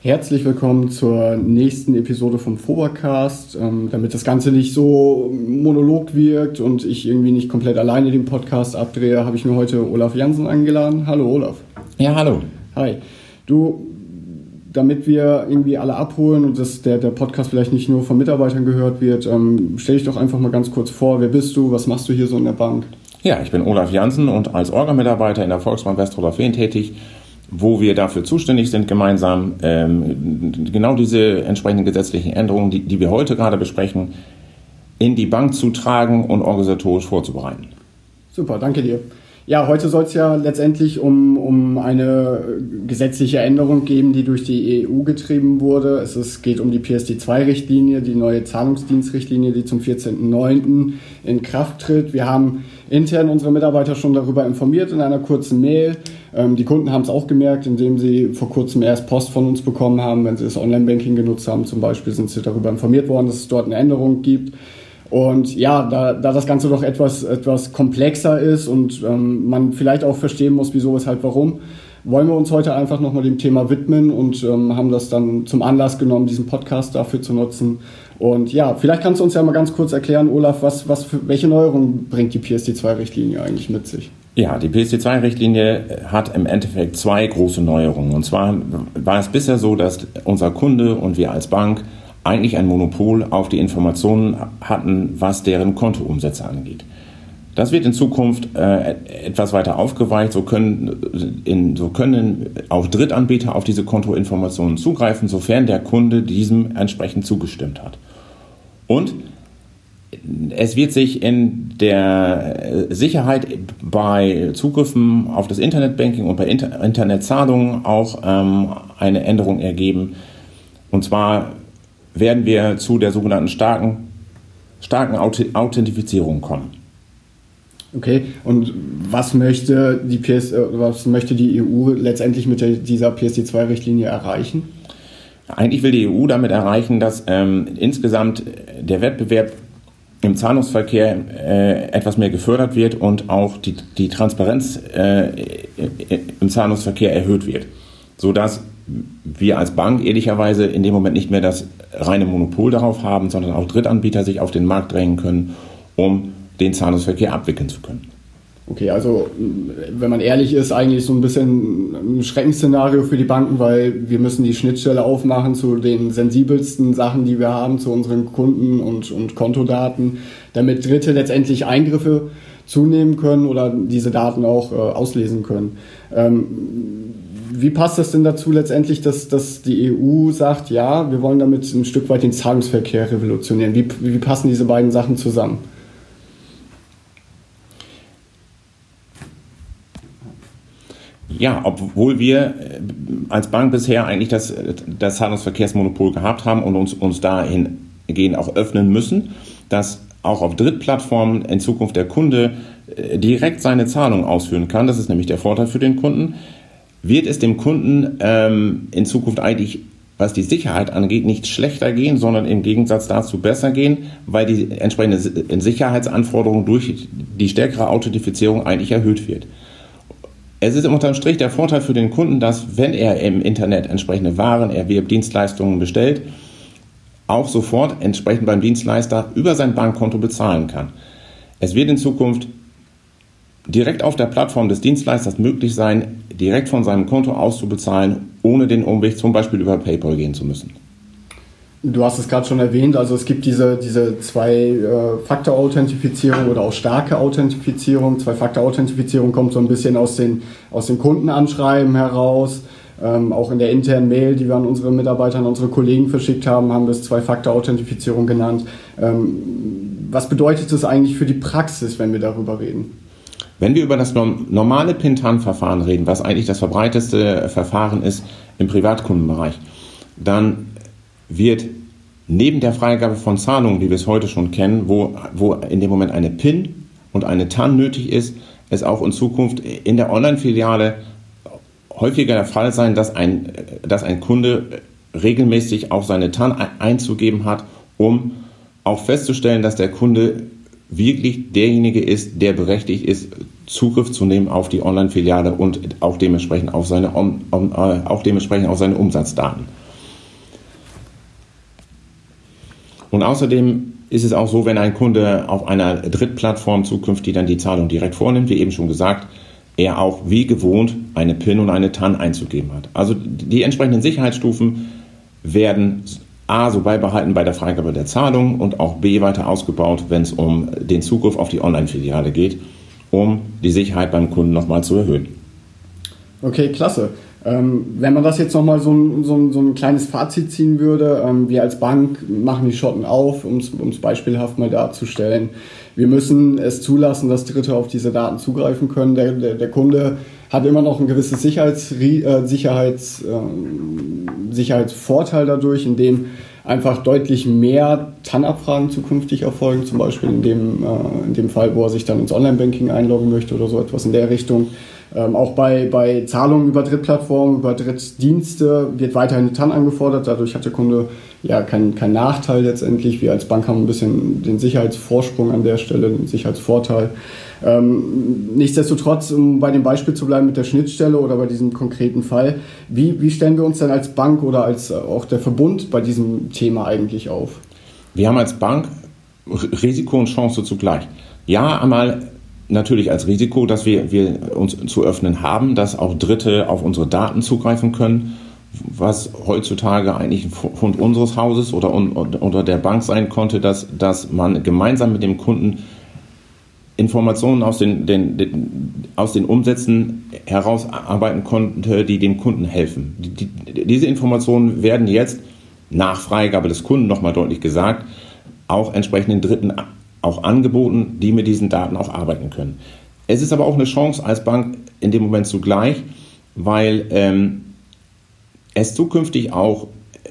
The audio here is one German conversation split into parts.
Herzlich willkommen zur nächsten Episode vom Fobercast. Ähm, damit das Ganze nicht so monolog wirkt und ich irgendwie nicht komplett alleine den Podcast abdrehe, habe ich mir heute Olaf Jansen eingeladen. Hallo Olaf. Ja, hallo. Hi. Du, damit wir irgendwie alle abholen und dass der, der Podcast vielleicht nicht nur von Mitarbeitern gehört wird, ähm, stell dich doch einfach mal ganz kurz vor. Wer bist du? Was machst du hier so in der Bank? Ja, ich bin Olaf Jansen und als Orga-Mitarbeiter in der Volksbank Westroller-Feen tätig wo wir dafür zuständig sind, gemeinsam ähm, genau diese entsprechenden gesetzlichen Änderungen, die, die wir heute gerade besprechen, in die Bank zu tragen und organisatorisch vorzubereiten. Super, danke dir. Ja, heute soll es ja letztendlich um, um eine gesetzliche Änderung geben, die durch die EU getrieben wurde. Es ist, geht um die PSD2-Richtlinie, die neue Zahlungsdienstrichtlinie, die zum 14.09. in Kraft tritt. Wir haben intern unsere Mitarbeiter schon darüber informiert in einer kurzen Mail. Ähm, die Kunden haben es auch gemerkt, indem sie vor kurzem erst Post von uns bekommen haben, wenn sie das Online-Banking genutzt haben. Zum Beispiel sind sie darüber informiert worden, dass es dort eine Änderung gibt. Und ja, da, da das Ganze doch etwas, etwas komplexer ist und ähm, man vielleicht auch verstehen muss, wieso, weshalb, warum, wollen wir uns heute einfach nochmal dem Thema widmen und ähm, haben das dann zum Anlass genommen, diesen Podcast dafür zu nutzen. Und ja, vielleicht kannst du uns ja mal ganz kurz erklären, Olaf, was, was für, welche Neuerungen bringt die PSD2-Richtlinie eigentlich mit sich? Ja, die PSD2-Richtlinie hat im Endeffekt zwei große Neuerungen. Und zwar war es bisher so, dass unser Kunde und wir als Bank eigentlich ein Monopol auf die Informationen hatten, was deren Kontoumsätze angeht. Das wird in Zukunft äh, etwas weiter aufgeweicht. So können, in, so können auch Drittanbieter auf diese Kontoinformationen zugreifen, sofern der Kunde diesem entsprechend zugestimmt hat. Und es wird sich in der Sicherheit bei Zugriffen auf das Internetbanking und bei Inter Internetzahlungen auch ähm, eine Änderung ergeben. Und zwar werden wir zu der sogenannten starken, starken Authentifizierung kommen. Okay, und was möchte die, PS, äh, was möchte die EU letztendlich mit der, dieser PSD2-Richtlinie erreichen? Eigentlich will die EU damit erreichen, dass ähm, insgesamt der Wettbewerb im Zahlungsverkehr äh, etwas mehr gefördert wird und auch die, die Transparenz äh, im Zahlungsverkehr erhöht wird, sodass wir als Bank ehrlicherweise in dem Moment nicht mehr das reine Monopol darauf haben, sondern auch Drittanbieter sich auf den Markt drängen können, um den Zahlungsverkehr abwickeln zu können. Okay, also wenn man ehrlich ist, eigentlich so ein bisschen ein Schreckensszenario für die Banken, weil wir müssen die Schnittstelle aufmachen zu den sensibelsten Sachen, die wir haben, zu unseren Kunden und, und Kontodaten, damit Dritte letztendlich Eingriffe zunehmen können oder diese Daten auch äh, auslesen können. Ähm, wie passt das denn dazu letztendlich, dass, dass die EU sagt, ja, wir wollen damit ein Stück weit den Zahlungsverkehr revolutionieren? Wie, wie passen diese beiden Sachen zusammen? Ja, obwohl wir äh, als Bank bisher eigentlich das, das Zahlungsverkehrsmonopol gehabt haben und uns, uns dahingehend auch öffnen müssen, dass auch auf Drittplattformen in Zukunft der Kunde äh, direkt seine Zahlung ausführen kann. Das ist nämlich der Vorteil für den Kunden. Wird es dem Kunden ähm, in Zukunft eigentlich, was die Sicherheit angeht, nicht schlechter gehen, sondern im Gegensatz dazu besser gehen, weil die entsprechende Sicherheitsanforderung durch die stärkere Authentifizierung eigentlich erhöht wird. Es ist unterm Strich der Vorteil für den Kunden, dass wenn er im Internet entsprechende Waren erwirbt, Dienstleistungen bestellt, auch sofort entsprechend beim Dienstleister über sein Bankkonto bezahlen kann. Es wird in Zukunft direkt auf der Plattform des Dienstleisters möglich sein, direkt von seinem Konto auszubezahlen, ohne den Umweg zum Beispiel über PayPal gehen zu müssen. Du hast es gerade schon erwähnt, also es gibt diese, diese Zwei-Faktor-Authentifizierung oder auch starke Authentifizierung. Zwei-Faktor-Authentifizierung kommt so ein bisschen aus den, aus den Kundenanschreiben heraus. Ähm, auch in der internen Mail, die wir an unsere Mitarbeiter, an unsere Kollegen verschickt haben, haben wir es Zwei-Faktor-Authentifizierung genannt. Ähm, was bedeutet das eigentlich für die Praxis, wenn wir darüber reden? Wenn wir über das normale Pintan-Verfahren reden, was eigentlich das verbreiteste Verfahren ist im Privatkundenbereich, dann wird neben der Freigabe von Zahlungen, wie wir es heute schon kennen, wo, wo in dem Moment eine PIN und eine TAN nötig ist, es auch in Zukunft in der Online-Filiale häufiger der Fall sein, dass ein, dass ein Kunde regelmäßig auch seine TAN einzugeben hat, um auch festzustellen, dass der Kunde wirklich derjenige ist, der berechtigt ist, Zugriff zu nehmen auf die Online-Filiale und auch dementsprechend auf seine, auch dementsprechend auf seine Umsatzdaten. Und außerdem ist es auch so, wenn ein Kunde auf einer Drittplattform zukünftig dann die Zahlung direkt vornimmt, wie eben schon gesagt, er auch wie gewohnt eine PIN und eine TAN einzugeben hat. Also die entsprechenden Sicherheitsstufen werden A so beibehalten bei der Freigabe der Zahlung und auch B weiter ausgebaut, wenn es um den Zugriff auf die Online-Filiale geht, um die Sicherheit beim Kunden nochmal zu erhöhen. Okay, klasse. Ähm, wenn man das jetzt nochmal so, so, so ein kleines Fazit ziehen würde, ähm, wir als Bank machen die Schotten auf, um es beispielhaft mal darzustellen. Wir müssen es zulassen, dass Dritte auf diese Daten zugreifen können. Der, der, der Kunde hat immer noch ein gewisses Sicherheits, äh, Sicherheits, äh, Sicherheitsvorteil dadurch, indem einfach deutlich mehr TAN-Abfragen zukünftig erfolgen, zum Beispiel in dem, äh, in dem Fall, wo er sich dann ins Online-Banking einloggen möchte oder so etwas in der Richtung. Ähm, auch bei, bei Zahlungen über Drittplattformen, über Drittdienste wird weiterhin eine TAN angefordert. Dadurch hat der Kunde ja keinen kein Nachteil letztendlich. Wir als Bank haben ein bisschen den Sicherheitsvorsprung an der Stelle, den Sicherheitsvorteil. Ähm, nichtsdestotrotz, um bei dem Beispiel zu bleiben mit der Schnittstelle oder bei diesem konkreten Fall, wie, wie stellen wir uns denn als Bank oder als äh, auch der Verbund bei diesem Thema eigentlich auf? Wir haben als Bank Risiko und Chance zugleich. Ja, einmal natürlich als Risiko, dass wir, wir uns zu öffnen haben, dass auch Dritte auf unsere Daten zugreifen können, was heutzutage eigentlich ein Fund unseres Hauses oder unter der Bank sein konnte, dass, dass man gemeinsam mit dem Kunden Informationen aus den, den, den, aus den Umsätzen herausarbeiten konnte, die dem Kunden helfen. Die, die, diese Informationen werden jetzt nach Freigabe des Kunden nochmal deutlich gesagt, auch entsprechenden Dritten auch angeboten, die mit diesen Daten auch arbeiten können. Es ist aber auch eine Chance als Bank in dem Moment zugleich, weil ähm, es zukünftig auch äh,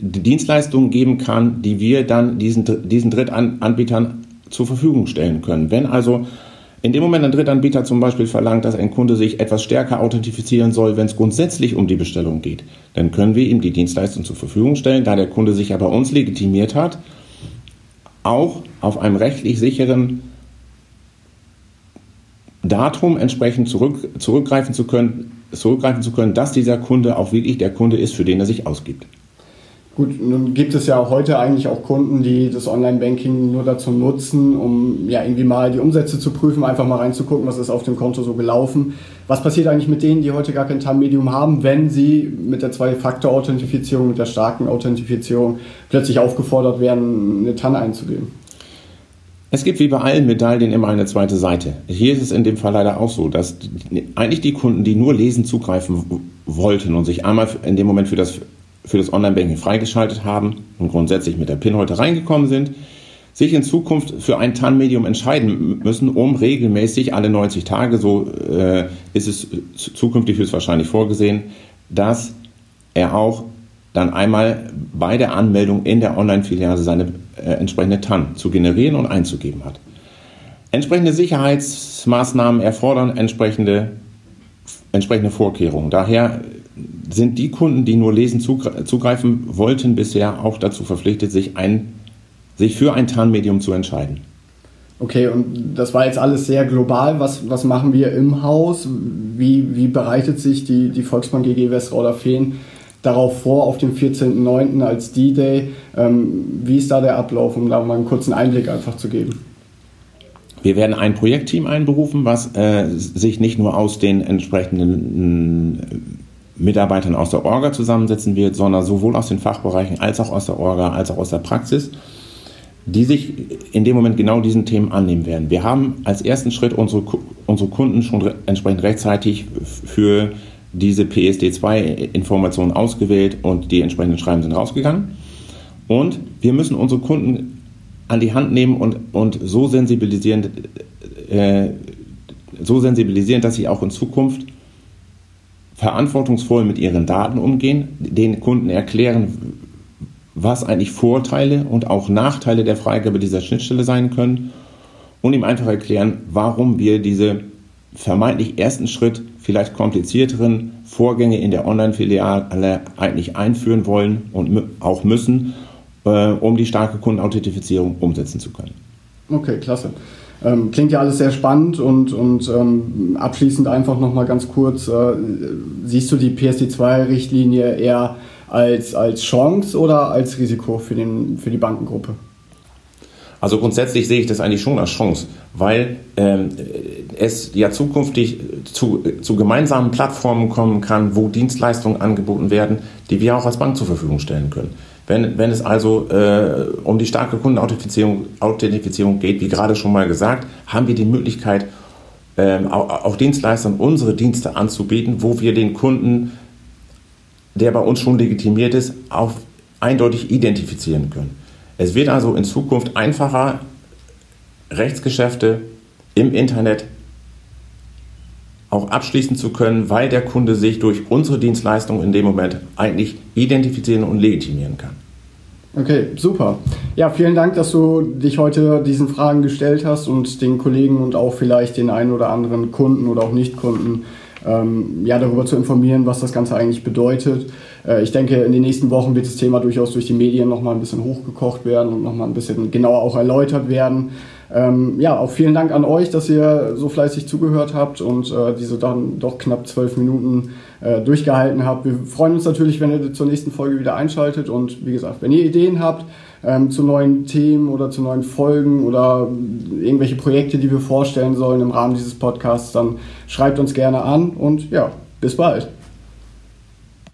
Dienstleistungen geben kann, die wir dann diesen, diesen Drittanbietern zur Verfügung stellen können. Wenn also in dem Moment ein Drittanbieter zum Beispiel verlangt, dass ein Kunde sich etwas stärker authentifizieren soll, wenn es grundsätzlich um die Bestellung geht, dann können wir ihm die Dienstleistung zur Verfügung stellen, da der Kunde sich ja bei uns legitimiert hat, auch auf einem rechtlich sicheren Datum entsprechend zurück, zurückgreifen, zu können, zurückgreifen zu können, dass dieser Kunde auch wirklich der Kunde ist, für den er sich ausgibt. Gut, nun gibt es ja heute eigentlich auch Kunden, die das Online-Banking nur dazu nutzen, um ja irgendwie mal die Umsätze zu prüfen, einfach mal reinzugucken, was ist auf dem Konto so gelaufen. Was passiert eigentlich mit denen, die heute gar kein TAM-Medium haben, wenn sie mit der Zwei-Faktor-Authentifizierung, mit der starken Authentifizierung plötzlich aufgefordert werden, eine TAN einzugeben? Es gibt wie bei allen Medaillen immer eine zweite Seite. Hier ist es in dem Fall leider auch so, dass eigentlich die Kunden, die nur lesen zugreifen wollten und sich einmal in dem Moment für das für das Online-Banking freigeschaltet haben und grundsätzlich mit der PIN heute reingekommen sind, sich in Zukunft für ein TAN-Medium entscheiden müssen, um regelmäßig alle 90 Tage, so äh, ist es zukünftig höchstwahrscheinlich vorgesehen, dass er auch dann einmal bei der Anmeldung in der Online-Filiale seine äh, entsprechende TAN zu generieren und einzugeben hat. Entsprechende Sicherheitsmaßnahmen erfordern entsprechende, entsprechende Vorkehrungen. Daher sind die Kunden, die nur lesen zugreifen wollten, bisher auch dazu verpflichtet, sich, ein, sich für ein Tarnmedium zu entscheiden. Okay, und das war jetzt alles sehr global. Was, was machen wir im Haus? Wie, wie bereitet sich die, die Volksbank GG Westrauder Feen darauf vor, auf dem 14.09. als D-Day? Ähm, wie ist da der Ablauf, um da mal einen kurzen Einblick einfach zu geben? Wir werden ein Projektteam einberufen, was äh, sich nicht nur aus den entsprechenden Mitarbeitern aus der Orga zusammensetzen wird, sondern sowohl aus den Fachbereichen als auch aus der Orga, als auch aus der Praxis, die sich in dem Moment genau diesen Themen annehmen werden. Wir haben als ersten Schritt unsere, unsere Kunden schon entsprechend rechtzeitig für diese PSD2-Informationen ausgewählt und die entsprechenden Schreiben sind rausgegangen. Und wir müssen unsere Kunden an die Hand nehmen und, und so, sensibilisieren, äh, so sensibilisieren, dass sie auch in Zukunft verantwortungsvoll mit ihren Daten umgehen, den Kunden erklären, was eigentlich Vorteile und auch Nachteile der Freigabe dieser Schnittstelle sein können und ihm einfach erklären, warum wir diese vermeintlich ersten Schritt, vielleicht komplizierteren Vorgänge in der Online-Filiale eigentlich einführen wollen und auch müssen, äh, um die starke Kundenauthentifizierung umsetzen zu können. Okay, klasse. Ähm, klingt ja alles sehr spannend und, und ähm, abschließend einfach nochmal ganz kurz, äh, siehst du die PSD2-Richtlinie eher als, als Chance oder als Risiko für, den, für die Bankengruppe? Also grundsätzlich sehe ich das eigentlich schon als Chance, weil ähm, es ja zukünftig zu, zu gemeinsamen Plattformen kommen kann, wo Dienstleistungen angeboten werden, die wir auch als Bank zur Verfügung stellen können. Wenn, wenn es also äh, um die starke Kundenauthentifizierung Authentifizierung geht, wie gerade schon mal gesagt, haben wir die Möglichkeit, ähm, auch, auch Dienstleistern unsere Dienste anzubieten, wo wir den Kunden, der bei uns schon legitimiert ist, auch eindeutig identifizieren können. Es wird also in Zukunft einfacher, Rechtsgeschäfte im Internet auch abschließen zu können, weil der Kunde sich durch unsere Dienstleistung in dem Moment eigentlich identifizieren und legitimieren kann. Okay, super. Ja, vielen Dank, dass du dich heute diesen Fragen gestellt hast und den Kollegen und auch vielleicht den einen oder anderen Kunden oder auch Nicht-Kunden ähm, ja, darüber zu informieren, was das Ganze eigentlich bedeutet. Äh, ich denke, in den nächsten Wochen wird das Thema durchaus durch die Medien nochmal ein bisschen hochgekocht werden und nochmal ein bisschen genauer auch erläutert werden. Ähm, ja, auch vielen Dank an euch, dass ihr so fleißig zugehört habt und äh, diese dann doch knapp zwölf Minuten äh, durchgehalten habt. Wir freuen uns natürlich, wenn ihr zur nächsten Folge wieder einschaltet und wie gesagt, wenn ihr Ideen habt ähm, zu neuen Themen oder zu neuen Folgen oder irgendwelche Projekte, die wir vorstellen sollen im Rahmen dieses Podcasts, dann schreibt uns gerne an und ja, bis bald.